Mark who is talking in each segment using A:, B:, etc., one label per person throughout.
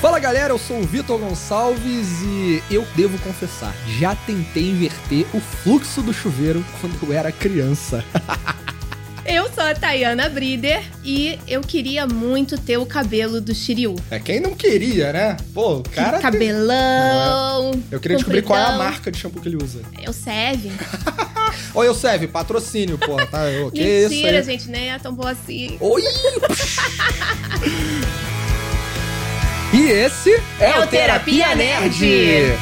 A: Fala galera, eu sou o Vitor Gonçalves e eu devo confessar, já tentei inverter o fluxo do chuveiro quando eu era criança.
B: Eu sou a Tayana Brider e eu queria muito ter o cabelo do Shiryu.
A: É quem não queria, né? Pô, o cara. tem-
B: Cabelão.
A: Eu queria descobrir qual é a
B: compridão.
A: marca de shampoo que ele usa.
B: Eu serve.
A: Oi, eu serve, patrocínio, pô. Tá, que isso
B: Mentira,
A: aí?
B: gente, nem é tão boa assim.
A: Oi! E esse é,
B: É
A: o Terapia Nerd.
B: Nerd.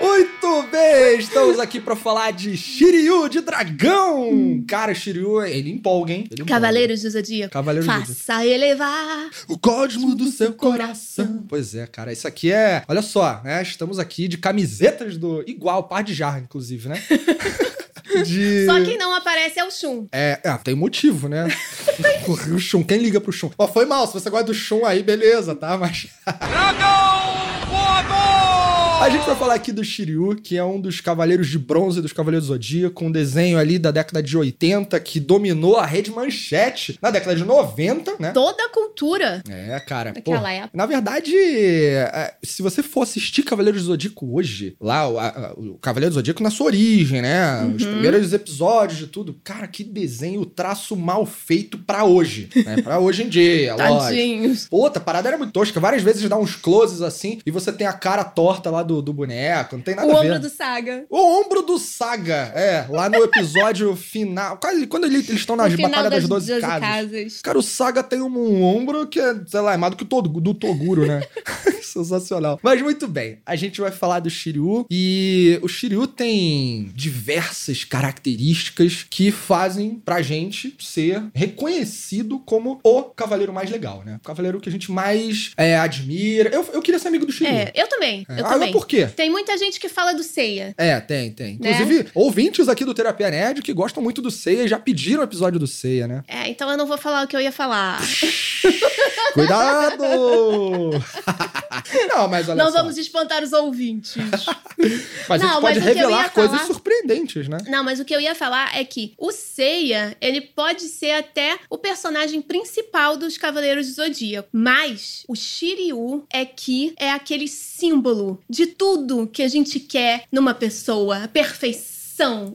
A: Muito bem, estamos aqui pra falar de Shiryu, de dragão. Cara, Shiryu, ele empolga, hein? Ele empolga.
B: Cavaleiros do Zodíaco.
A: Cavaleiros do
B: Faça elevar.
A: O cosmo do seu coração. Pois é, cara, isso aqui é. Olha só, né? Estamos aqui de camisetas do. Igual, par de jarra, inclusive, né? de.
B: Só quem não aparece é o Shun.
A: É, é, tem motivo, né? o Shun, quem liga pro Shun? Ó, foi mal, se você gosta do Shun aí, beleza, tá? Mas. A gente vai falar aqui do Shiryu, que é um dos cavaleiros de bronze dos Cavaleiros do Zodíaco, um desenho ali da década de 80 que dominou a rede manchete na década de 90, né?
B: Toda a cultura.
A: É, cara.
B: Daquela
A: pô,
B: época.
A: Na verdade, é, se você for assistir Cavaleiros do Zodíaco hoje, lá, o, a- o Cavaleiro do Zodíaco na sua origem, né? Os
B: Uhum.
A: primeiros episódios de tudo. Cara, que desenho, traço mal feito pra hoje, né? Pra hoje em dia, lógico.
B: Tadinhos.
A: Outra a parada era muito tosca. Várias vezes dá uns closes assim e você tem a cara torta lá do, do boneco. Não tem nada
B: O
A: a ver.
B: ombro do Saga.
A: O ombro do Saga, é, lá no episódio final. Quando ele- eles estão na
B: No final
A: Batalha das
B: das
A: 12
B: 12
A: casas.
B: casas.
A: Cara, o Saga tem um, um ombro que é, sei lá, é mais do que o do Toguro, né? Sensacional. Mas muito bem, a gente vai falar do Shiryu e o Shiryu tem diversas características que fazem pra gente ser reconhecido como o cavaleiro mais legal, né? O cavaleiro que a gente mais é, admira. Eu, eu queria ser amigo do Shiryu.
B: É, eu também.
A: É.
B: Eu
A: ah,
B: também.
A: mas por quê?
B: Tem muita gente que fala do Seiya.
A: É, tem, tem.
B: Né?
A: Inclusive, ouvintes aqui do Terapia Nerd que gostam muito do e já pediram o episódio do Ceia, né?
B: É, então eu não vou falar o que eu ia falar.
A: Cuidado! não, mas olha
B: não
A: só.
B: vamos espantar os ouvintes.
A: Mas a gente
B: Não,
A: pode revelar coisas
B: falar-
A: surpreendentes, né?
B: Não, mas o que eu ia falar é que o Seiya, ele pode ser até o personagem principal dos Cavaleiros do Zodíaco. Mas o Shiryu é que é aquele símbolo de tudo que a gente quer numa pessoa. A perfeição.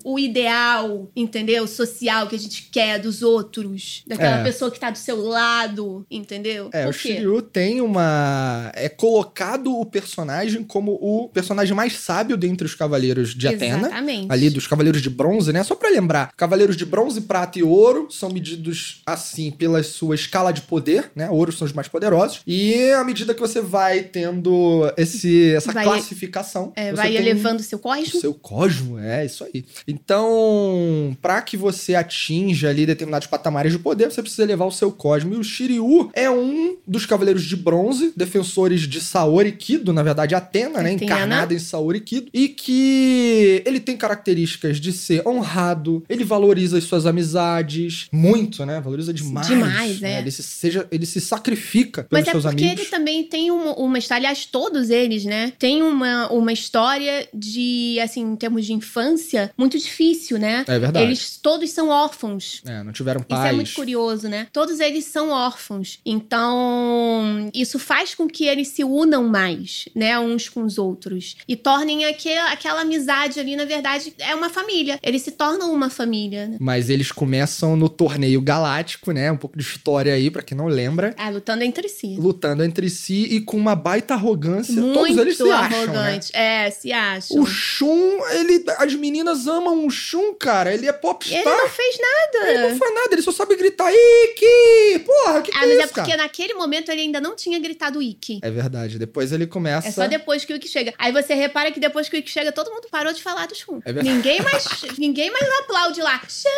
B: O ideal, entendeu? Social que a gente quer dos outros. Daquela
A: É.
B: pessoa que tá do seu lado, entendeu?
A: É,
B: Por
A: o
B: quê?
A: Shiryu tem uma. É colocado o personagem como o personagem mais sábio dentre os cavaleiros de Atena.
B: Exatamente.
A: Ali dos cavaleiros de bronze, né? Só pra lembrar, cavaleiros de bronze, prata e ouro são medidos assim pela sua escala de poder, né? Ouro são os mais poderosos. E à medida que você vai tendo esse, essa
B: Vai-
A: classificação,
B: É, vai elevando seu
A: o
B: cosmo.
A: seu cosmo, é isso aí. Então, pra que você atinja ali determinados patamares de poder, você precisa elevar o seu cosmo. E o Shiryu é um dos cavaleiros de bronze, defensores de Saori Kido, na verdade Atena, né,
B: Atena.
A: encarnada em Saori Kido, e que ele tem características de ser honrado, ele valoriza as suas amizades muito, né? Valoriza demais.
B: Demais,
A: né?
B: é.
A: Ele se, seja, ele se sacrifica pelos
B: Mas é
A: seus
B: porque
A: amigos.
B: ele também tem uma, uma história, aliás, todos eles, né? Tem uma, uma história de, assim, em termos de infância, muito difícil, né?
A: É verdade.
B: Eles todos são órfãos.
A: É, não tiveram
B: Isso
A: pais.
B: é muito curioso, né? Todos eles são órfãos. Então, isso faz com que eles se unam mais, né? Uns com os outros. E tornem aquele, aquela amizade ali, na verdade, é uma família. Eles se tornam uma família, né?
A: Mas eles começam no torneio galáctico, né? Um pouco de história aí, pra quem não lembra.
B: Ah, lutando entre si.
A: Lutando entre si e com uma baita arrogância. Todos
B: Muito
A: eles se acham, né?
B: arrogante. É, se acham.
A: O Shun, ele, as meninas amam o Shun, cara. Ele é popstar.
B: Ele não fez nada.
A: Ele não faz nada, ele só sabe gritar Iki! Porra, que que
B: Ah,
A: é
B: mas
A: isso,
B: é porque
A: cara?
B: naquele momento ele ainda não tinha gritado Ikki.
A: É verdade, depois ele começa...
B: É só depois que o Ikki chega. Aí você repara que depois que o Ikki chega, todo mundo parou de falar do Shun.
A: É verdade.
B: ninguém mais ninguém mais aplaude lá. Shun,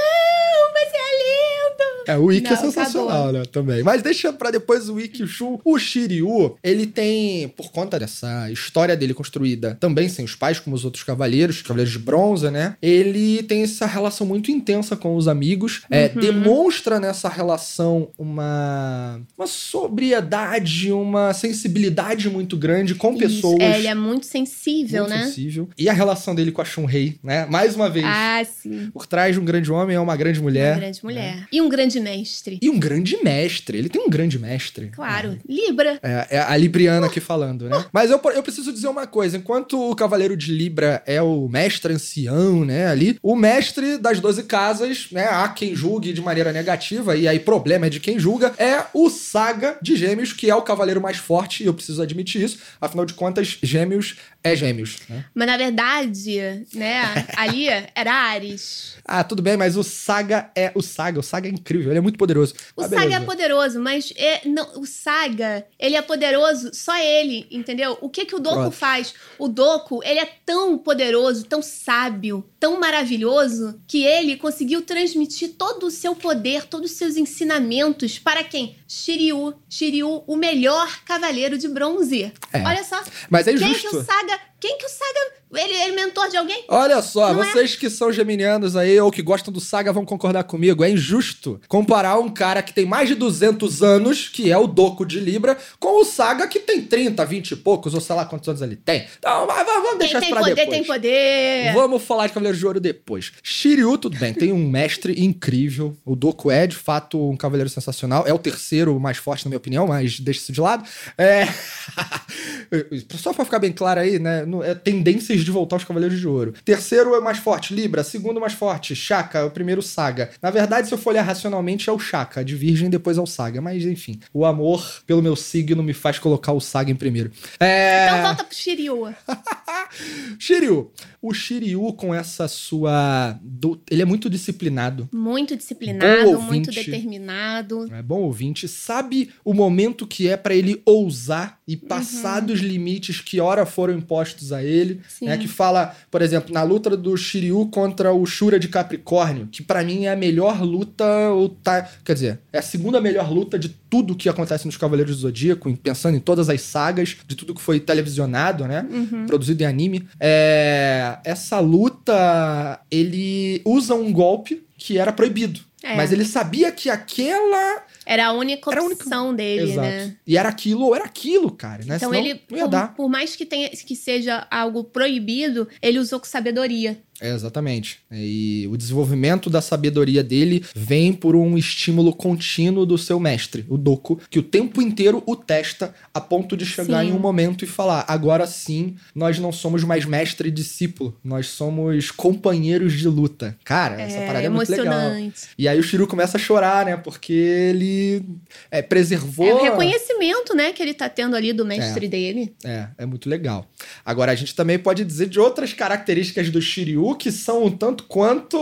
B: você é lindo!
A: É, o Ikki é
B: Não,
A: sensacional,
B: acabou.
A: né? Também. Mas deixa pra depois o Ikki e o Shun. O Shiryu, ele tem, por conta dessa história dele construída também sem os pais, como os outros cavaleiros, cavaleiros de bronze, né? Ele tem essa relação muito intensa com os amigos. É,
B: Uhum.
A: demonstra nessa relação uma, uma sobriedade, uma sensibilidade muito grande com
B: Isso.
A: pessoas.
B: É, ele é muito sensível,
A: muito
B: né?
A: sensível. E a relação dele com a Shun Rei, né? Mais uma vez.
B: Ah, sim.
A: Por trás de um grande homem é uma grande mulher.
B: Uma grande mulher. E um grande mestre.
A: E um grande mestre. Ele tem um grande mestre.
B: Claro, Libra.
A: É, é a Libriana aqui falando, né? Mas eu, eu preciso dizer uma coisa. Enquanto o Cavaleiro de Libra é o mestre ancião, né, ali, o mestre das 12 casas, né, há quem julgue de maneira negativa, e aí problema é de quem julga, é o Saga de Gêmeos, que é o cavaleiro mais forte, e eu preciso admitir isso. Afinal de contas, Gêmeos é Gêmeos, né?
B: Mas na verdade, né, ali era Ares.
A: Ah, tudo bem, mas o Saga é o Saga. O Saga é incrível, ele é muito poderoso.
B: O
A: Ah,
B: Saga
A: beleza.
B: é poderoso, mas é, não, o Saga, ele é poderoso, só ele, entendeu? O que que o Doku
A: Pronto.
B: faz? O Doku, ele é tão poderoso, tão sábio, tão maravilhoso, que ele conseguiu transmitir todo o seu poder, todos os seus ensinamentos para quem? Shiryu. Shiryu, o melhor cavaleiro de bronze.
A: É.
B: Olha só.
A: Mas é
B: Quem
A: injusto.
B: que o Saga... Quem que o Saga... Ele, ele é mentor de alguém?
A: Olha só,
B: Não é?
A: vocês que são geminianos aí ou que gostam do Saga vão concordar comigo. É injusto comparar um cara que tem mais de 200 anos, que é o Doco de Libra, com o Saga que tem 30, 20 e poucos, ou sei lá quantos anos ele tem. Então, mas vamos deixar isso pra
B: poder,
A: depois.
B: tem poder.
A: Vamos falar de Cavaleiro de Ouro depois. Shiryu, tudo bem, tem um mestre incrível. O Doku é, de fato, um cavaleiro sensacional. É o terceiro mais forte, na minha opinião, mas deixa isso de lado. É... Só pra ficar bem claro aí, né? É tendências de voltar aos Cavaleiros de Ouro. Terceiro é o mais forte, Libra. Segundo mais forte, Shaka. O primeiro, Saga. Na verdade, se eu for olhar racionalmente, é o Shaka. De Virgem, depois é o Saga. Mas, enfim, o amor pelo meu signo me faz colocar o Saga em primeiro. É...
B: Então volta pro Shiryu.
A: Shiryu. O Shiryu, com essa sua. do- Ele é muito disciplinado.
B: Muito disciplinado, muito determinado.
A: É bom ouvinte, sabe o momento que é pra ele ousar e passar dos limites que ora foram impostos a ele, né? Que fala, por exemplo, na luta do Shiryu contra o Shura de Capricórnio, que pra mim é a melhor luta, ou tá, quer dizer, é a segunda melhor luta de tudo que acontece nos Cavaleiros do Zodíaco, pensando em todas as sagas, de tudo que foi televisionado, né?
B: Uhum.
A: produzido em anime. É, essa luta, ele usa um golpe que era proibido.
B: É.
A: Mas ele sabia que aquela.
B: Era a única
A: Era a única-
B: opção dele,
A: Exato.
B: né?
A: E era aquilo ou era aquilo, cara. Né?
B: Então
A: Senão
B: ele,
A: não ia
B: por,
A: dar.
B: por mais que, tenha, que seja algo proibido, ele usou com sabedoria.
A: É, exatamente. E o desenvolvimento da sabedoria dele vem por um estímulo contínuo do seu mestre, o Doku, que o tempo inteiro o testa a ponto de chegar
B: Sim.
A: em um momento e falar: agora sim, nós não somos mais mestre e discípulo, nós somos companheiros de luta. Cara, essa parada é muito legal. E aí o Shiryu começa a chorar, né? Porque ele é, preservou.
B: É o reconhecimento, né, que ele tá tendo ali do mestre dele.
A: É, é muito legal. Agora, a gente também pode dizer de outras características do Shiryu que são um tanto quanto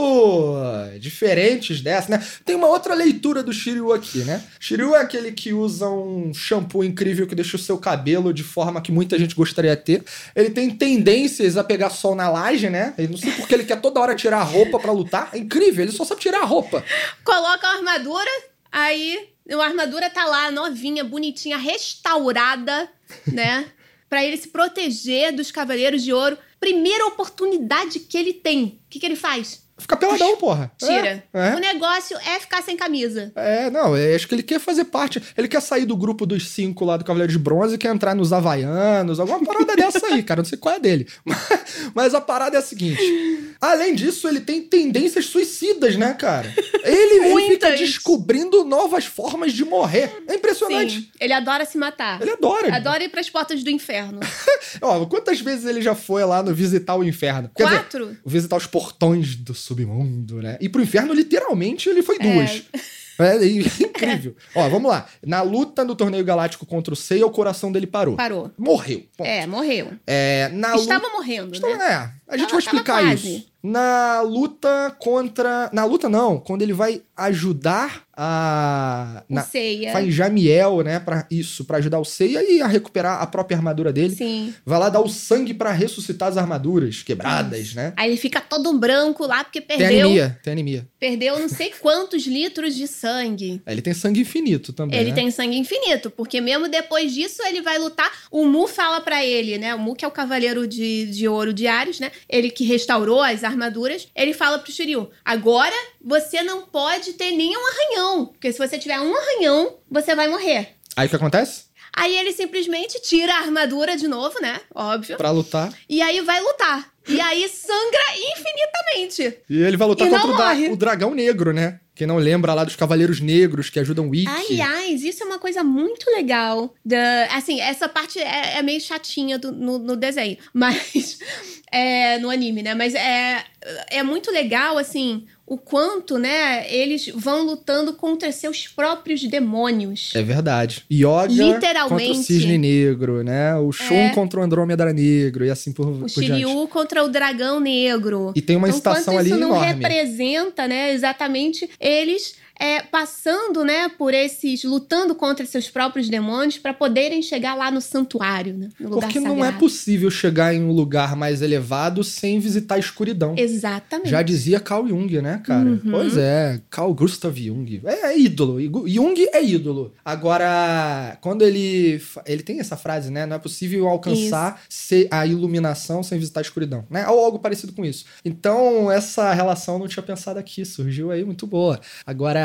A: diferentes dessa, né? Tem uma outra leitura do Shiryu aqui, né? Shiryu é aquele que usa um shampoo incrível que deixa o seu cabelo de forma que muita gente gostaria de ter. Ele tem tendências a pegar sol na laje, né? Eu não sei porque ele quer toda hora tirar a roupa pra lutar. É incrível, ele só sabe tirar a roupa.
B: Coloca a armadura, aí a armadura tá lá, novinha, bonitinha, restaurada, né? Pra ele se proteger dos Cavaleiros de Ouro. Primeira oportunidade que ele tem. O que, que ele faz?
A: Fica peladão, porra.
B: Tira.
A: É, é.
B: O negócio é ficar sem camisa.
A: É, não, eu acho que ele quer fazer parte. Ele quer sair do grupo dos cinco lá do Cavaleiro de Bronze e quer entrar nos Havaianos, alguma parada dessa aí, cara. Não sei qual é dele. Mas, mas a parada é a seguinte: além disso, ele tem tendências suicidas, né, cara? Ele, ele fica descobrindo novas formas de morrer. É impressionante.
B: Sim, ele adora se matar.
A: Ele adora.
B: Adora ir pras portas do inferno.
A: Ó, quantas vezes ele já foi lá no visitar o inferno? Quer dizer,
B: Quatro?
A: visitar os portões do submundo, né? E pro inferno, literalmente, ele foi duas. É, e- incrível. Ó, vamos lá. Na luta no torneio galáctico contra o Seiya, o coração dele parou.
B: Parou.
A: Morreu. Ponto.
B: É, morreu.
A: É, na
B: Estava
A: luta.
B: morrendo,
A: Então,
B: né?
A: É, a gente
B: Tava-
A: vai explicar isso. Na luta contra. Na luta, não. Quando ele vai ajudar a.
B: O
A: Na...
B: Seiya.
A: Faz Jamiel, né? Pra isso, pra ajudar o Seiya e a recuperar a própria armadura dele.
B: Sim.
A: Vai lá dar o sangue pra ressuscitar as armaduras quebradas, né?
B: Aí ele fica todo branco lá porque
A: Tem
B: perdeu,
A: anemia, tem anemia.
B: perdeu não sei quantos litros de sangue.
A: Ele tem sangue infinito também.
B: Ele
A: né?
B: tem sangue infinito, porque mesmo depois disso ele vai lutar. O Mu fala pra ele, né? O Mu, que é o cavaleiro de, de ouro de Ares, né? Ele que restaurou as armaduras. Ele fala pro Shiryu: agora você não pode ter nenhum arranhão, porque se você tiver um arranhão, você vai morrer.
A: Aí o que acontece?
B: Aí ele simplesmente tira a armadura de novo, né? Óbvio.
A: Pra lutar.
B: E aí vai lutar. E aí sangra infinitamente.
A: E ele vai lutar
B: E
A: contra o,
B: morre.
A: o dragão negro, né? Quem não lembra lá dos Cavaleiros Negros que ajudam o Ikki.
B: Aliás, isso é uma coisa muito legal. Da, assim, essa parte é, é meio chatinha do- no, no desenho, mas. é, no anime, né? Mas é, é muito legal, assim, o quanto, né, eles vão lutando contra seus próprios demônios.
A: É verdade. Yoga
B: Literalmente.
A: contra o Cisne Negro, né? O Shun
B: É.
A: contra o Andrômeda Negro e assim por,
B: O
A: por diante.
B: Shiryu contra o dragão negro.
A: E tem uma
B: então,
A: estação
B: quanto
A: ali
B: isso não representa, né, exatamente eles é, passando, né, por esses, lutando contra seus próprios demônios para poderem chegar lá no santuário, né, no lugar
A: Porque não é
B: sagrado.
A: possível chegar em um lugar mais elevado sem visitar a escuridão.
B: Exatamente.
A: Já dizia Carl Jung, né, cara?
B: Uhum.
A: Pois é, Carl Gustav Jung. É, é ídolo. Jung é ídolo. Agora, quando ele. Ele tem essa frase, né? Não é possível alcançar se- a iluminação sem visitar a escuridão, né? Ou algo parecido com isso. Então, essa relação eu não tinha pensado aqui. Surgiu aí muito boa. Agora,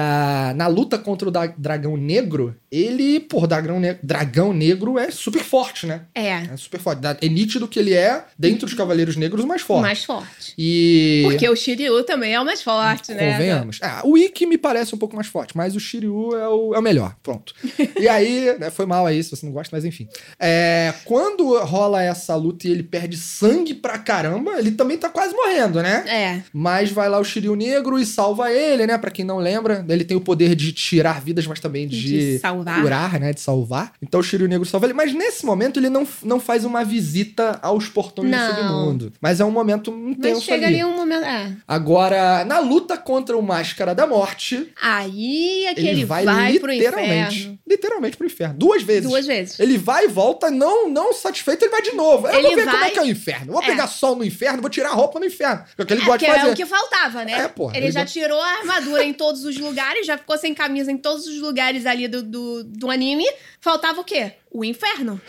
A: na luta contra o da- dragão negro, ele, pô, dragão, ne dragão negro é super forte, né?
B: É,
A: É super forte. É nítido que ele é, dentre os Cavaleiros Negros, o mais forte.
B: mais forte.
A: E.
B: Porque o Shiryu também é o mais forte, né?
A: Convenhamos. Ah, o Ikki me parece um pouco mais forte, mas o Shiryu é o, é o melhor. Pronto. E aí, né, foi mal aí, se você não gosta, mas enfim. É, quando rola essa luta e ele perde sangue pra caramba, ele também tá quase morrendo, né?
B: É.
A: Mas vai lá o Shiryu Negro e salva ele, né? Pra quem não lembra, ele tem o poder de tirar vidas, mas também de,
B: De
A: curar, né? De salvar. Então o Shiryu Negro salva ele. Mas nesse momento ele não, não faz uma visita aos portões
B: Não.
A: do submundo. Mas é um momento intenso
B: Mas chega ali um momento. É.
A: Agora, na luta contra o Máscara da Morte,
B: Aí é que
A: ele,
B: ele,
A: vai,
B: vai, pro
A: literalmente.
B: inferno.
A: Literalmente pro inferno. Duas vezes.
B: Duas vezes.
A: Ele vai e volta, não, não satisfeito, ele vai de novo. Eu
B: Ele
A: vou ver como
B: vai-
A: é que é o inferno. Vou
B: É.
A: pegar sol no inferno, vou tirar a roupa no inferno. Que é que ele
B: É,
A: gosta de
B: é
A: fazer.
B: o que faltava, né?
A: É, porra,
B: Ele,
A: ele
B: já tirou a armadura em todos os lugares, já ficou sem camisa em todos os lugares ali do, do, do anime. Faltava o quê? O inferno.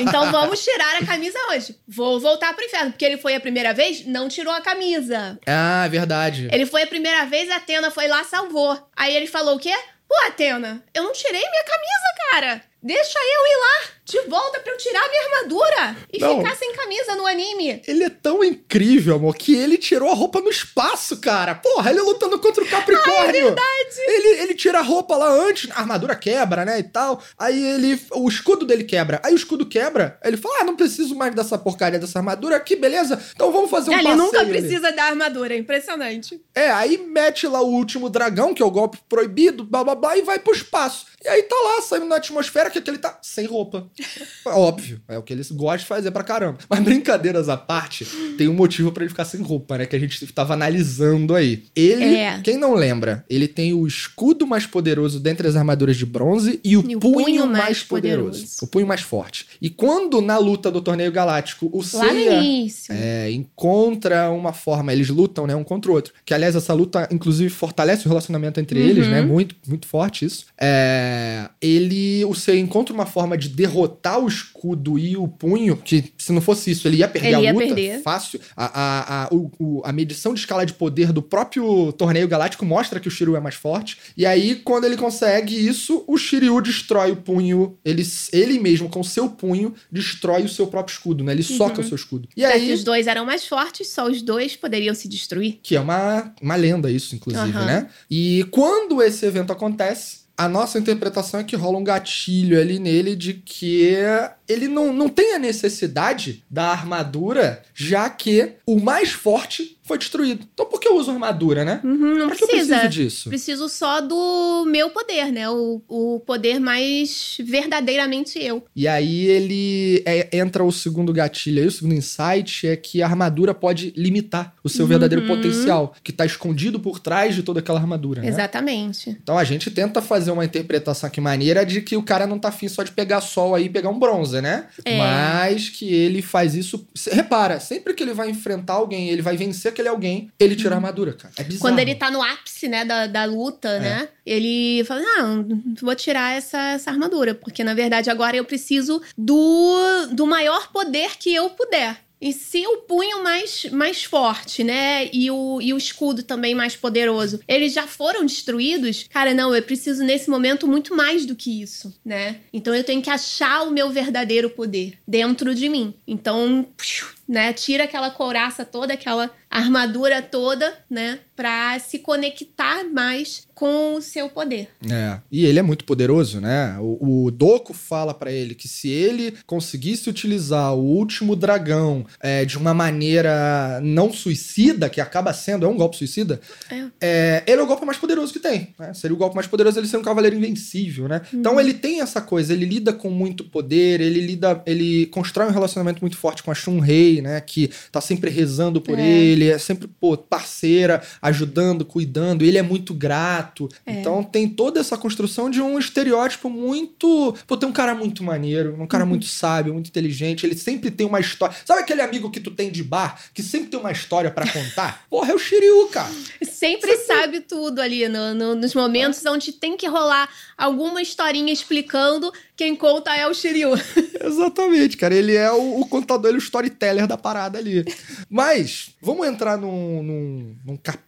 B: Então vamos tirar a camisa hoje. Vou voltar pro inferno. Porque ele foi a primeira vez, não tirou a camisa.
A: Ah, é verdade.
B: Ele foi a primeira vez, a Atena foi lá, salvou. Aí ele falou o quê? Pô, Atena, eu não tirei minha camisa, cara. Deixa eu ir lá de volta pra eu tirar minha armadura e
A: Não.
B: ficar sem camisa no anime.
A: Ele é tão incrível, amor, que ele tirou a roupa no espaço, cara. Porra, ele lutando contra o Capricórnio. é verdade. Ele, ele tira a roupa lá antes, a armadura quebra, né, e tal. Aí ele, o escudo dele quebra. Aí o escudo quebra, ele fala, ah, não preciso mais dessa porcaria dessa armadura aqui, beleza? Então vamos fazer um
B: ele
A: passeio
B: nunca
A: ali."
B: precisa da armadura, é impressionante.
A: É, aí mete lá o último dragão, que é o golpe proibido, blá blá blá, e vai pro espaço. E aí tá lá, saindo na atmosfera, que ele tá sem roupa. É Óbvio, é o que eles gostam de fazer pra caramba. Mas brincadeiras à parte, tem um motivo pra ele ficar sem roupa, né? Que a gente tava analisando aí. Ele,
B: É.
A: quem não lembra, ele tem o escudo mais poderoso dentre as armaduras de bronze e o,
B: E o
A: punho,
B: punho
A: mais,
B: mais
A: poderoso.
B: poderoso.
A: O punho mais forte. E quando na luta do torneio galáctico, o Seiya é, encontra uma forma, eles lutam, né, um contra o outro. Que, aliás, essa luta, inclusive, fortalece o relacionamento entre
B: Uhum.
A: eles, né? Muito, muito forte isso. É, ele, o Seiya encontra uma forma de derrotar o escudo e o punho, que se não fosse isso, ele ia perder
B: Ele
A: a
B: ia
A: luta
B: perder.
A: fácil. A, a, a, o- o- a medição de escala de poder do próprio torneio galáctico mostra que o Shiryu é mais forte. E aí, quando ele consegue isso, o Shiryu destrói o punho, ele, ele mesmo, com seu punho, destrói o seu próprio escudo, né? Ele soca o seu escudo. E
B: Já
A: aí,
B: que os dois eram mais fortes, só os dois poderiam se destruir.
A: que é uma, uma lenda isso, inclusive,
B: Aham.
A: né? E quando esse evento acontece, a nossa interpretação é que rola um gatilho ali nele de que ele não, não tem a necessidade da armadura, já que o mais forte foi destruído. Então por que eu uso armadura, né?
B: Uhum, não
A: pra que eu
B: precisa.
A: preciso disso?
B: Preciso só do meu poder, né? O, o poder mais verdadeiramente eu.
A: E aí ele é- entra o segundo gatilho aí, o segundo insight é que a armadura pode limitar o seu verdadeiro
B: Uhum.
A: potencial, que tá escondido por trás de toda aquela armadura, né?
B: Exatamente.
A: Então a gente tenta fazer uma interpretação aqui maneira de que o cara não tá afim só de pegar sol aí e pegar um bronze, né?
B: É.
A: Mas que ele faz isso. Repara, sempre que ele vai enfrentar alguém, ele vai vencer aquele alguém, ele tira a armadura, cara. É bizarro.
B: Quando ele tá no ápice, né, da, da luta,
A: É.
B: né? Ele fala, não, vou tirar essa, essa armadura. Porque, na verdade, agora eu preciso do, do maior poder que eu puder. E se o punho mais, mais forte, né? E o, e o escudo também mais poderoso, eles já foram destruídos, cara, não, eu preciso nesse momento muito mais do que isso, né? Então eu tenho que achar o meu verdadeiro poder dentro de mim. Então, né? Tira aquela couraça toda, aquela armadura toda, né? Pra se conectar mais com o seu poder.
A: É. E ele é muito poderoso, né? O, o Doku fala para ele que se ele conseguisse utilizar o último dragão é, de uma maneira não suicida, que acaba sendo, é um golpe suicida,
B: É.
A: é, ele é o golpe mais poderoso que tem. Né? Seria o golpe mais poderoso ele ser um cavaleiro invencível, né? Então ele tem essa coisa, ele lida com muito poder, ele lida, ele constrói um relacionamento muito forte com a Né? Que tá sempre rezando por
B: É.
A: ele, é sempre, pô, parceira, ajudando, cuidando, ele é muito grato.
B: É.
A: Então tem toda essa construção de um estereótipo muito. Pô, tem um cara muito maneiro, um cara muito sábio, muito inteligente, ele sempre tem uma história. Sabe aquele amigo que tu tem de bar, que sempre tem uma história pra contar? Porra, é o Shiryu, cara.
B: Sempre sabe tudo ali no- no- nos momentos onde tem que rolar alguma historinha explicando. Quem conta é o Shiryu.
A: Exatamente, cara. Ele é o, o contador, ele é o storyteller da parada ali. Mas, vamos entrar num, num, num capítulo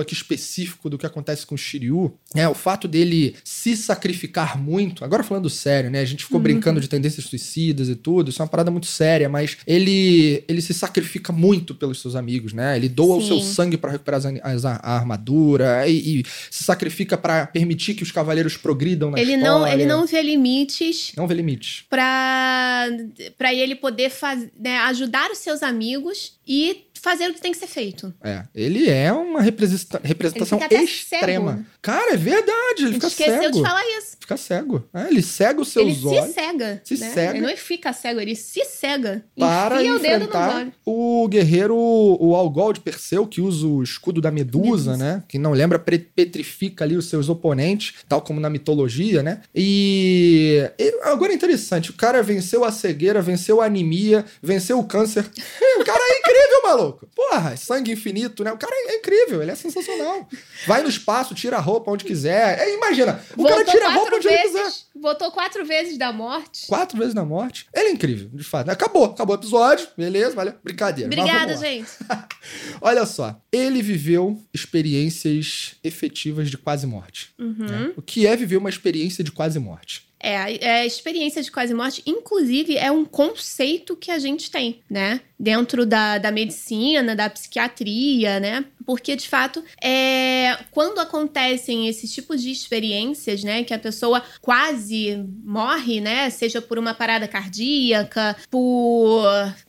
A: aqui específico do que acontece com o Shiryu. É, o fato dele se sacrificar muito. Agora falando sério, né? A gente ficou
B: Uhum.
A: brincando de tendências suicidas e tudo. Isso é uma parada muito séria, mas ele, ele se sacrifica muito pelos seus amigos, né? Ele doa o
B: Sim.
A: seu sangue para recuperar as, as- a armadura e, e se sacrifica para permitir que os cavaleiros progridam na
B: Ele
A: história.
B: não, ele não vê limites
A: Não vê limites.
B: pra para ele poder faz, né, ajudar os seus amigos e fazer o que tem que ser feito.
A: É, ele é uma representa- representação
B: Ele
A: extrema.
B: cego.
A: Cara, é verdade, ele fica
B: esqueceu
A: cego.
B: de falar isso.
A: Fica cego. É, ele cega os seus
B: ele
A: olhos
B: se cega.
A: se
B: né?
A: cega.
B: Ele não fica cego, ele se cega.
A: para
B: enfia o
A: enfrentar
B: olhos.
A: o guerreiro, o Algol de Perseu, que usa o escudo da Medusa,
B: Medusa.
A: né? Que não lembra, petrifica ali os seus oponentes, tal como na mitologia, né? E, e agora é interessante, o cara venceu a cegueira, venceu a anemia, venceu o câncer. o cara é incrível, maluco. Porra, sangue infinito, né? O cara é incrível, ele é sensacional. Vai no espaço, tira a roupa onde quiser. É, imagina, o cara
B: Voltou
A: tira a roupa onde ele quiser.
B: vezes. Voltou quatro vezes da morte.
A: Quatro vezes na morte. Ele é incrível, de fato. Acabou, acabou o episódio. Beleza, valeu. Brincadeira.
B: Obrigada, gente.
A: Olha só. Ele viveu experiências efetivas de quase morte.
B: Uhum.
A: né? O que é viver uma experiência de quase morte?
B: É, a- é, a experiência de quase morte, inclusive, é um conceito que a gente tem, né? Dentro da, da medicina, da psiquiatria, né? Porque, de fato, é, quando acontecem esses tipos de experiências, né? Que a pessoa quase morre, né? Seja por uma parada cardíaca, por,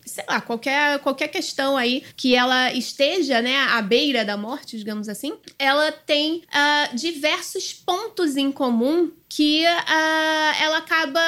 B: sei lá, qualquer, qualquer questão aí que ela esteja, né? À beira da morte, digamos assim. Ela tem ah, diversos pontos em comum que ah, ela acaba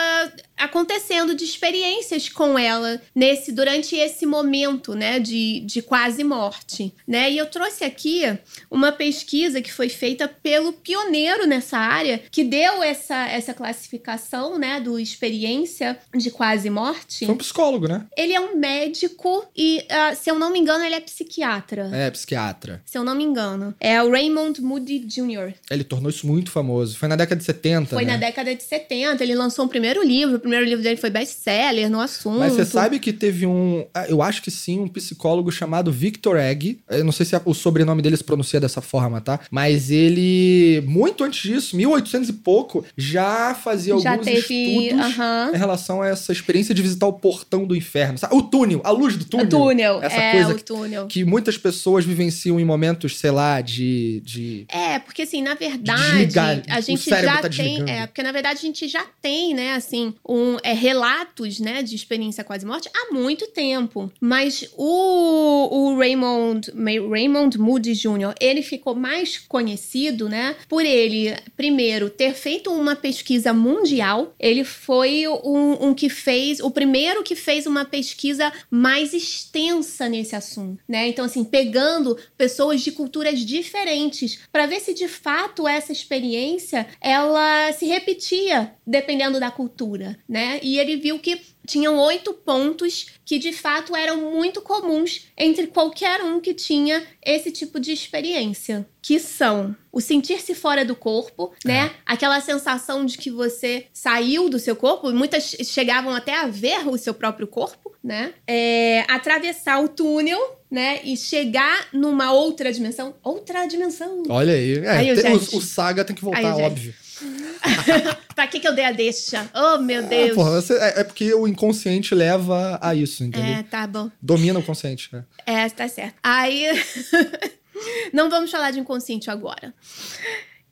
B: acontecendo de experiências com ela nesse durante esse momento, né, de, de quase morte, né? E eu trouxe aqui uma pesquisa que foi feita pelo pioneiro nessa área, que deu essa, essa classificação, né, do experiência de quase morte.
A: Foi um psicólogo, né?
B: Ele é um médico e, ah, se eu não me engano, ele é psiquiatra.
A: É, psiquiatra.
B: Se eu não me engano. É o Raymond Moody Jr.
A: Ele tornou isso muito famoso. Foi na década de 70,
B: Foi
A: né?
B: na década de 70, ele lançou um primeiro livro. O primeiro livro dele foi best-seller no assunto.
A: Mas você sabe que teve um. ah, Eu acho que sim, um psicólogo chamado Victor Egg. Eu não sei se o sobrenome dele se pronuncia dessa forma, tá? Mas ele, muito antes disso, 1800 e pouco, já fazia
B: Já
A: alguns
B: teve.
A: estudos
B: aham.
A: em relação a essa experiência de visitar o portão do inferno. sabe? O túnel, a luz do túnel.
B: O túnel.
A: Essa
B: é,
A: coisa
B: o túnel.
A: Que muitas pessoas vivenciam em momentos, sei lá, de. de...
B: É, porque assim, na verdade,
A: Desligar,
B: a gente já
A: tá
B: tem. É, porque na verdade a gente já tem, né, assim, um, é, relatos, né, de experiência quase morte há muito tempo. Mas o, o Raymond, Raymond Moody Jr., ele ficou mais conhecido, né, por ele, primeiro, ter feito uma pesquisa mundial. Ele foi um, um que fez, o primeiro que fez uma pesquisa mais extensa nesse assunto, né? Então, assim, pegando pessoas de culturas diferentes para ver se de fato essa experiência ela se repetia dependendo da cultura, né? E ele viu que tinham oito pontos que de fato eram muito comuns entre qualquer um que tinha esse tipo de experiência, que são o sentir-se fora do corpo, né? Aquela sensação de que você saiu do seu corpo, muitas chegavam até a ver o seu próprio corpo, né? É, atravessar o túnel, né? E chegar numa outra dimensão, outra dimensão.
A: Olha aí. É,
B: Aí,
A: tem- o, o Saga tem que voltar,
B: Aí,
A: óbvio.
B: pra que, que eu dei a deixa? Oh, meu Deus.
A: É, porra, você- é, é porque o inconsciente leva a isso, entendeu?
B: É, tá bom.
A: Domina o consciente, né?
B: É, tá certo. Aí. Não vamos falar de inconsciente agora.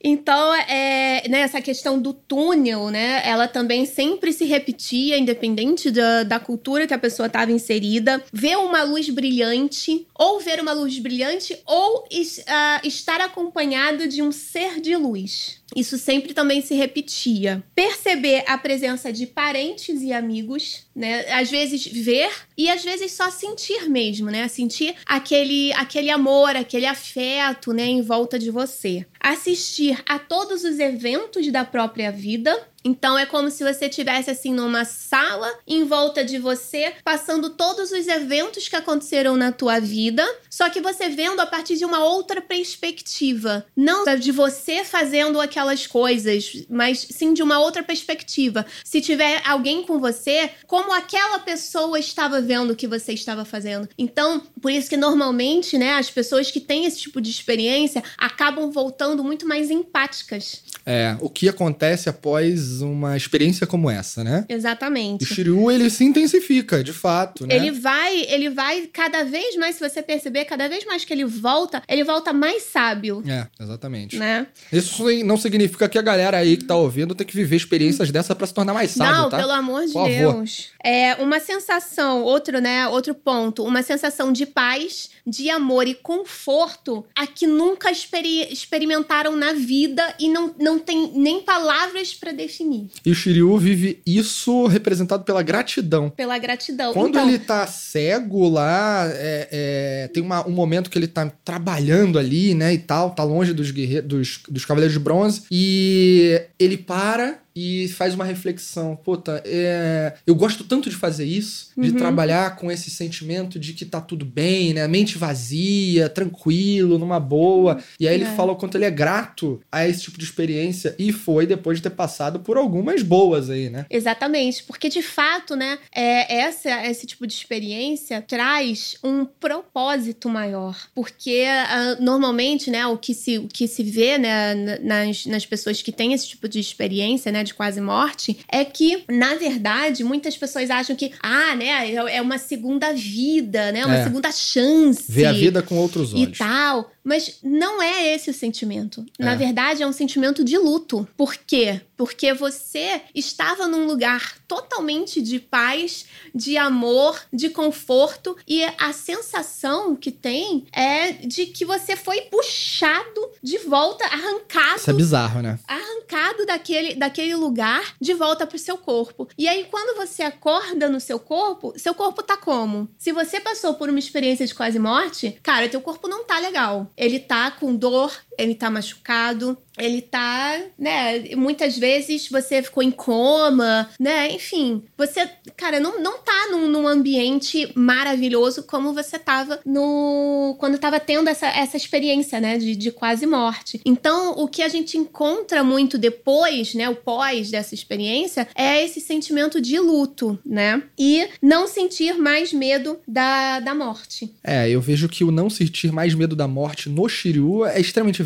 B: Então, é, né, essa questão do túnel, né? Ela também sempre se repetia, independente da, da cultura que a pessoa estava inserida. Ver uma luz brilhante, ou ver uma luz brilhante, ou ah, estar acompanhado de um ser de luz. Isso sempre também se repetia. Perceber a presença de parentes e amigos, né? Às vezes ver e às vezes só sentir mesmo, né? Sentir aquele, aquele amor, aquele afeto, né, em volta de você. Assistir a todos os eventos da própria vida. Então é como se você estivesse assim numa sala em volta de você, passando todos os eventos que aconteceram na tua vida, só que você vendo a partir de uma outra perspectiva, não de você fazendo aquelas coisas, mas sim de uma outra perspectiva. Se tiver alguém com você, como aquela pessoa estava vendo o que você estava fazendo. Então, por isso que normalmente, né, as pessoas que têm esse tipo de experiência acabam voltando muito mais empáticas.
A: É, o que acontece após uma experiência como essa, né?
B: Exatamente.
A: O Shiryu, ele se intensifica, de fato, né?
B: Ele vai, ele vai cada vez mais, se você perceber, cada vez mais que ele volta, ele volta mais sábio,
A: É, exatamente.
B: né?
A: Isso não significa que a galera aí que tá ouvindo tem que viver experiências dessa pra se tornar mais sábio,
B: Não,
A: tá?
B: pelo amor de
A: Por favor.
B: Deus. É uma sensação, outro, né, outro ponto, uma sensação de paz, de amor e conforto a que nunca experi- experimentaram na vida e não, não tem nem palavras pra definir.
A: E o Shiryu vive isso representado pela gratidão.
B: Pela gratidão.
A: Quando
B: então,
A: ele tá cego lá, é, é, tem uma- um momento que ele tá trabalhando ali, né, e tal, tá longe dos, guerreiros, dos, dos Cavaleiros de Bronze, e ele para e faz uma reflexão. Puta, é, eu gosto tanto de fazer isso, de
B: Uhum.
A: trabalhar com esse sentimento de que tá tudo bem, né, mente vazia, tranquilo, numa boa. E aí ele
B: É.
A: fala o quanto ele é grato a esse tipo de experiência, e foi depois de ter passado por algumas boas aí, né?
B: Exatamente, porque de fato, né, é, essa, esse tipo de experiência traz um propósito maior. Porque ah, normalmente, né, o que se, o que se vê né, na- nas, nas pessoas que têm esse tipo de experiência, né, de quase morte, é que, na verdade, muitas pessoas acham que, ah, né, é é uma segunda vida, né, uma
A: É.
B: segunda chance.
A: Ver a vida com outros
B: E
A: olhos.
B: tal. Mas não é esse o sentimento. Na
A: É.
B: verdade, é um sentimento de luto. Por quê? Porque você estava num lugar totalmente de paz, de amor, de conforto, e a sensação que tem é de que você foi puxado de volta, arrancado
A: Isso é bizarro, né?
B: arrancado daquele, daquele lugar de volta pro seu corpo. E aí, quando você acorda no seu corpo, seu corpo tá como? Se você passou por uma experiência de quase morte, cara, teu corpo não tá legal. Ele tá com dor, ele tá machucado, ele tá, né? Muitas vezes você ficou em coma, né? Enfim, você, cara, não, não tá num, num ambiente maravilhoso como você tava no. quando tava tendo essa, essa experiência, né? De, de quase morte. Então, o que a gente encontra muito depois, né? O pós dessa experiência, é esse sentimento de luto, né? E não sentir mais medo da, da morte.
A: É, eu vejo que o não sentir mais medo da morte no Shiryu é extremamente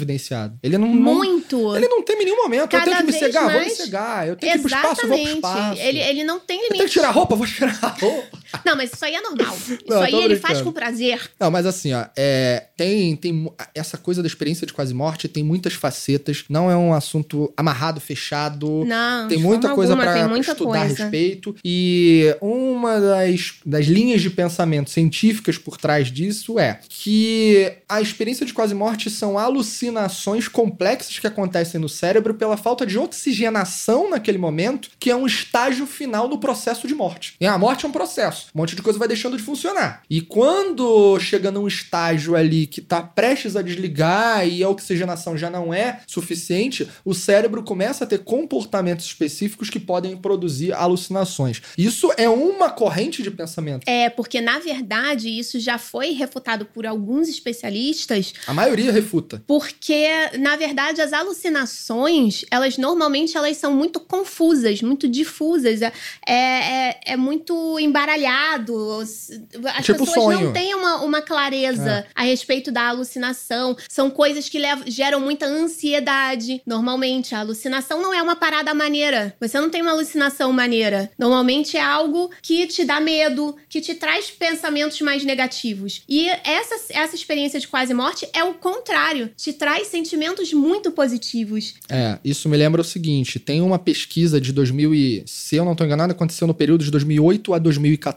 A: Ele não. não-
B: Muito.
A: ele não tem em nenhum momento. eu
B: Cada
A: tenho que me cegar, vou me
B: mais-
A: cegar. Eu tenho que ir pro espaço, eu vou pro espaço.
B: Ele, ele não tem
A: Eu
B: limite.
A: tenho que tirar a roupa, vou tirar a roupa.
B: Não, mas isso aí é normal. Isso
A: Não,
B: aí ele
A: brincando.
B: faz com prazer.
A: Não, mas assim, ó, é, tem, tem essa coisa da experiência de quase morte tem muitas facetas. Não é um assunto amarrado, fechado.
B: Não,
A: Tem muita coisa
B: muita
A: estudar a
B: coisa.
A: respeito. E uma das, das linhas de pensamento científicas por trás disso é que a experiência de quase morte são alucinações complexas que acontecem no cérebro pela falta de oxigenação naquele momento, que é um estágio final do processo de morte. E a morte é um processo. Um monte de coisa vai deixando de funcionar. E quando chega num estágio ali que tá prestes a desligar e a oxigenação já não é suficiente, o cérebro começa a ter comportamentos específicos que podem produzir alucinações. Isso é uma corrente de pensamento.
B: É, porque na verdade isso já foi refutado por alguns especialistas,
A: A maioria refuta.
B: porque na verdade as alucinações, elas normalmente elas são muito confusas, muito difusas, é, é, é muito embaralhado. As
A: Tipo
B: pessoas não
A: sonho.
B: têm uma, uma clareza a respeito da alucinação. São coisas que levam- geram muita ansiedade. Normalmente, a alucinação não é uma parada maneira. Você não tem uma alucinação maneira. Normalmente é algo que te dá medo, que te traz pensamentos mais negativos. E essa, essa experiência de quase morte é o contrário. Te traz sentimentos muito positivos.
A: É, isso me lembra o seguinte: tem uma pesquisa de 2000 e, se eu não estou enganado, aconteceu no período de 2008 a 2014,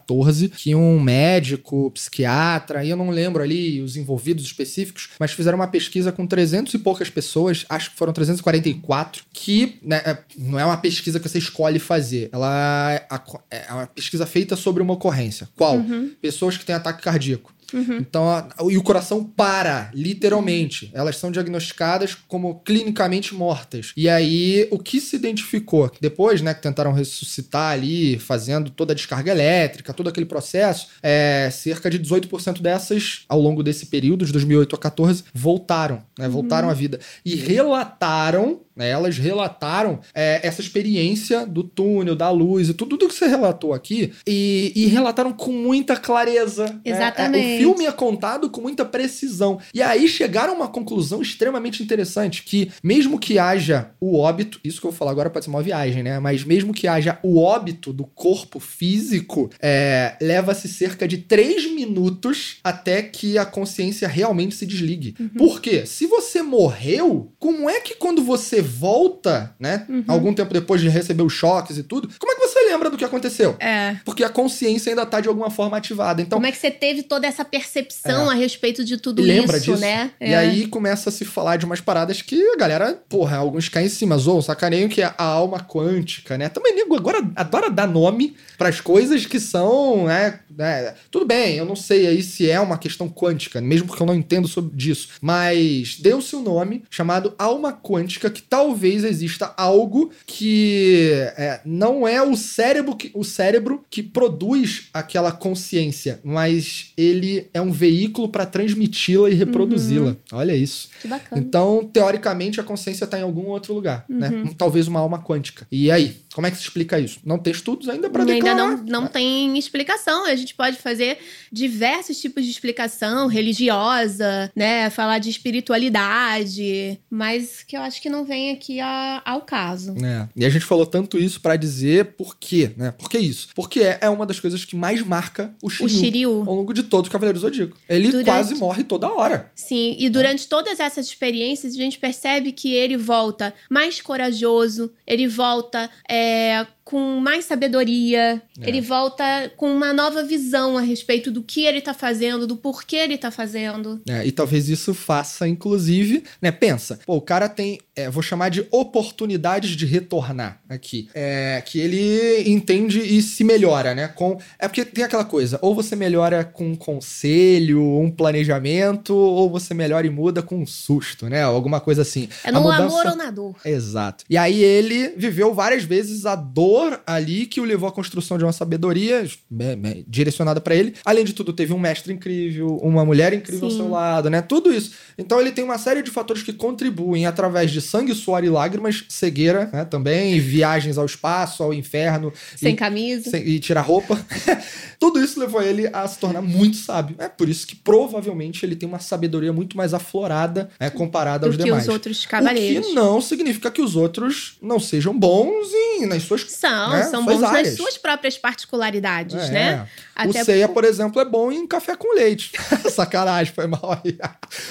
A: que um médico, psiquiatra, e eu não lembro ali os envolvidos específicos, mas fizeram uma pesquisa com 300 e poucas pessoas, acho que foram 344, que né, é- não é uma pesquisa que você escolhe fazer, ela é a- é uma pesquisa feita sobre uma ocorrência. Qual? Pessoas que têm ataque cardíaco. Então, a- e o coração para, literalmente. Elas são diagnosticadas como clinicamente mortas. E aí, o que se identificou? Depois, né, que tentaram ressuscitar ali, fazendo toda a descarga elétrica, todo aquele processo, é, cerca de 18% dessas, ao longo desse período, de 2008 a 14, voltaram, né, voltaram à vida. E relataram, né, elas relataram é, essa experiência do túnel, da luz e tudo, tudo que você relatou aqui, e, e relataram com muita clareza. né? É,
B: Exatamente.
A: o filme é contado com muita precisão. E aí chegaram a uma conclusão extremamente interessante: que mesmo que haja o óbito, isso que eu vou falar agora pode ser uma viagem, né? Mas mesmo que haja o óbito do corpo físico, é, leva-se cerca de três minutos até que a consciência realmente se desligue. Por quê? Se você morreu, como é que quando você volta, né? Algum tempo depois de receber os choques e tudo, como é que você lembra do que aconteceu?
B: É.
A: Porque a consciência ainda tá de alguma forma ativada. Então,
B: Como é que você teve toda essa percepção a respeito de tudo
A: lembra
B: isso,
A: disso?
B: né?
A: E
B: É.
A: aí começa a se falar de umas paradas que a galera, porra, alguns caem em cima, zoam, sacaneiam que é a alma quântica, né? Também nego agora adora dar nome pras coisas que são, né, né? Tudo bem, eu não sei aí se é uma questão quântica, mesmo porque eu não entendo sobre disso, mas deu-se um nome chamado alma quântica que talvez exista algo que é, não é o cérebro que o cérebro que produz aquela consciência, mas ele é um veículo para transmiti-la e reproduzi-la. Olha isso.
B: Que bacana.
A: Então, teoricamente, a consciência está em algum outro lugar, né? Talvez uma alma quântica. E aí, como é que se explica isso? Não tem estudos ainda para
B: Ainda
A: declarar.
B: não, não tem explicação. A gente pode fazer diversos tipos de explicação, religiosa, né? Falar de espiritualidade, mas que eu acho que não vem aqui a- ao caso.
A: É. E a gente falou tanto isso para dizer por quê, né? Por que isso? Porque é, é uma das coisas que mais marca o
B: O
A: Shiryu
B: Shiryu.
A: ao longo de todo o Cavaleiro Zodíaco. Ele
B: Durante-
A: quase morre toda hora.
B: Sim, e durante todas essas experiências, a gente percebe que ele volta mais corajoso, ele volta é, com mais sabedoria,
A: É.
B: ele volta com uma nova visão a respeito do que ele tá fazendo, do porquê ele tá fazendo.
A: É, e talvez isso faça, inclusive, né? Pensa, pô, o cara tem, é, vou chamar de oportunidades de retornar aqui. É, que ele entende e se melhora, né? Com, é porque tem aquela coisa, ou você melhora com um conselho, um planejamento, ou você melhora e muda com um susto, né? Alguma coisa assim.
B: É no
A: mudança-
B: amor ou na dor.
A: Exato. E aí ele viveu várias vezes a dor ali que o levou à construção de uma sabedoria né, né, direcionada pra ele. Além de tudo, teve um mestre incrível, uma mulher incrível ao
B: Sim.
A: seu lado, né? Tudo isso. Então ele tem uma série de fatores que contribuem através de sangue, suor e lágrimas, cegueira, né? Também, viagens ao espaço, ao inferno.
B: Sem
A: e,
B: camisa.
A: sem- e tirar roupa. Tudo isso levou ele a se tornar muito sábio. É por isso que provavelmente ele tem uma sabedoria muito mais aflorada né, comparada
B: do
A: aos
B: que
A: demais.
B: os outros cavaleiros.
A: O que não significa que os outros não sejam bons em, nas suas
B: São,
A: né,
B: são
A: suas
B: bons
A: áreas.
B: nas suas próprias particularidades,
A: É.
B: né?
A: o Ceia, por exemplo, é bom em café com leite. Sacanagem, foi mal aí.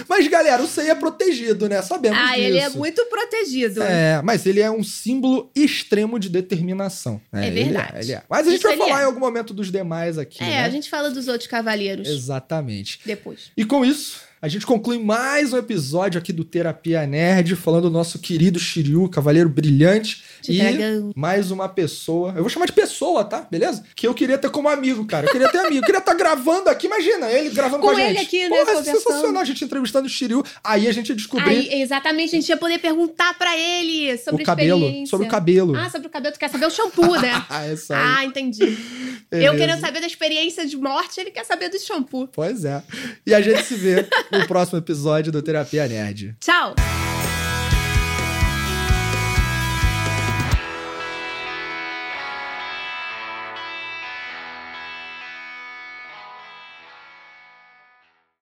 A: Mas, galera, o Ceia é protegido, né? Sabemos
B: Ah,
A: disso.
B: ele é muito protegido.
A: É, mas ele é um símbolo extremo de determinação.
B: É
A: ele
B: verdade.
A: ele é. Mas a gente
B: Isso
A: vai falar
B: é.
A: em algum momento dos demais aqui.
B: É,
A: né?
B: a gente fala dos outros cavaleiros
A: Exatamente.
B: depois.
A: E com isso, a gente conclui mais um episódio aqui do Terapia Nerd, falando do nosso querido Shiryu, Cavaleiro Brilhante. E
B: dragão.
A: mais uma pessoa. Eu vou chamar de pessoa, tá? Beleza? Que eu queria ter como amigo, cara. Eu queria ter amigo. Eu queria estar gravando aqui, imagina, ele gravando com,
B: Com
A: a gente.
B: ele aqui, né,
A: Porra, é sensacional a gente entrevistando o Shiryu. Aí a gente ia descobrir
B: Aí, exatamente, a gente ia poder perguntar pra ele sobre
A: o cabelo. Sobre o cabelo.
B: Ah, sobre o cabelo. Tu quer saber o shampoo, né?
A: Ah, é isso aí.
B: ah, entendi. Eu querendo saber da experiência de morte, ele quer saber do shampoo.
A: Pois é. E a gente se vê no próximo episódio do Terapia Nerd.
B: Tchau!